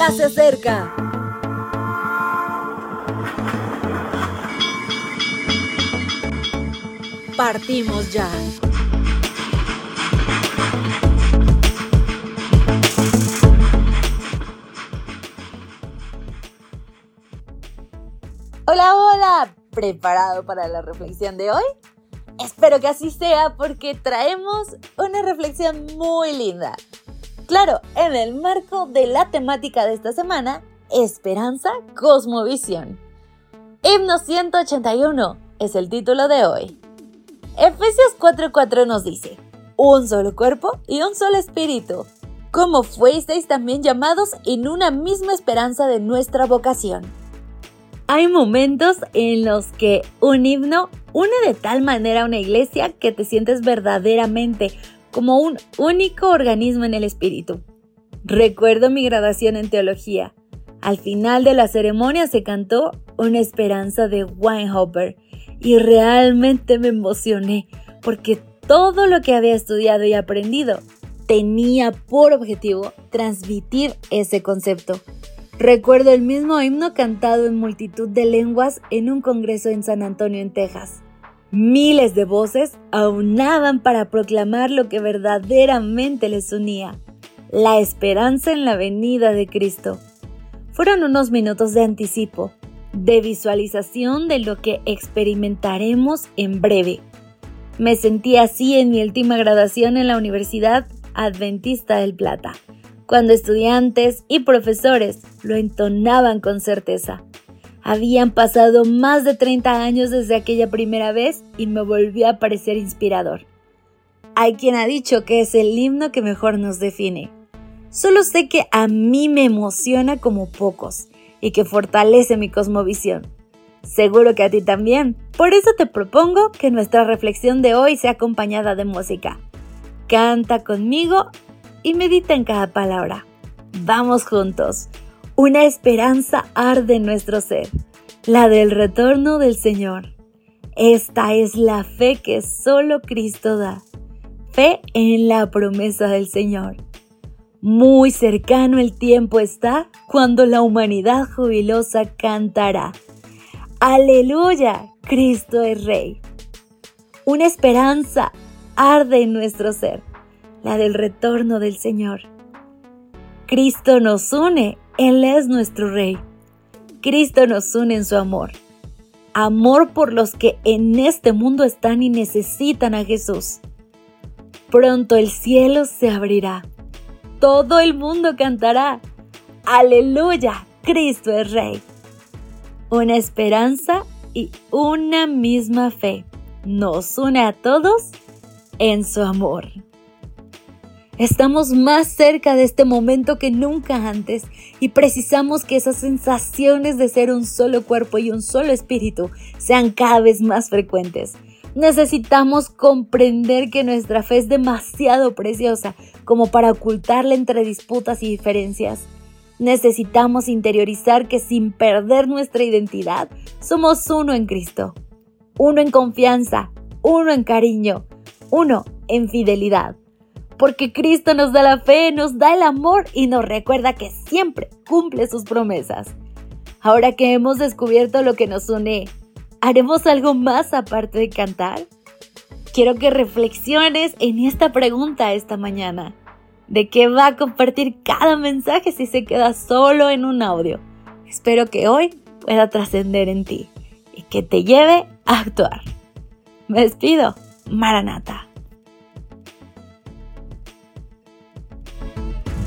ya se acerca. Partimos ya. Hola, hola. ¿Preparado para la reflexión de hoy? Espero que así sea porque traemos una reflexión muy linda. Claro, en el marco de la temática de esta semana, Esperanza Cosmovisión. Himno 181 es el título de hoy. Efesios 4:4 nos dice, un solo cuerpo y un solo espíritu, como fuisteis también llamados en una misma esperanza de nuestra vocación. Hay momentos en los que un himno une de tal manera a una iglesia que te sientes verdaderamente como un único organismo en el espíritu. Recuerdo mi graduación en teología. Al final de la ceremonia se cantó Una esperanza de Weinhopper y realmente me emocioné porque todo lo que había estudiado y aprendido tenía por objetivo transmitir ese concepto. Recuerdo el mismo himno cantado en multitud de lenguas en un congreso en San Antonio, en Texas. Miles de voces aunaban para proclamar lo que verdaderamente les unía, la esperanza en la venida de Cristo. Fueron unos minutos de anticipo, de visualización de lo que experimentaremos en breve. Me sentí así en mi última graduación en la Universidad Adventista del Plata cuando estudiantes y profesores lo entonaban con certeza. Habían pasado más de 30 años desde aquella primera vez y me volvió a parecer inspirador. Hay quien ha dicho que es el himno que mejor nos define. Solo sé que a mí me emociona como pocos y que fortalece mi cosmovisión. Seguro que a ti también. Por eso te propongo que nuestra reflexión de hoy sea acompañada de música. Canta conmigo y medita en cada palabra. Vamos juntos. Una esperanza arde en nuestro ser, la del retorno del Señor. Esta es la fe que solo Cristo da. Fe en la promesa del Señor. Muy cercano el tiempo está cuando la humanidad jubilosa cantará. Aleluya, Cristo es Rey. Una esperanza arde en nuestro ser la del retorno del Señor. Cristo nos une, Él es nuestro Rey. Cristo nos une en su amor. Amor por los que en este mundo están y necesitan a Jesús. Pronto el cielo se abrirá. Todo el mundo cantará. Aleluya, Cristo es Rey. Una esperanza y una misma fe nos une a todos en su amor. Estamos más cerca de este momento que nunca antes y precisamos que esas sensaciones de ser un solo cuerpo y un solo espíritu sean cada vez más frecuentes. Necesitamos comprender que nuestra fe es demasiado preciosa como para ocultarla entre disputas y diferencias. Necesitamos interiorizar que sin perder nuestra identidad somos uno en Cristo, uno en confianza, uno en cariño, uno en fidelidad porque Cristo nos da la fe, nos da el amor y nos recuerda que siempre cumple sus promesas. Ahora que hemos descubierto lo que nos une, ¿haremos algo más aparte de cantar? Quiero que reflexiones en esta pregunta esta mañana. ¿De qué va a compartir cada mensaje si se queda solo en un audio? Espero que hoy pueda trascender en ti y que te lleve a actuar. Me despido. Maranata.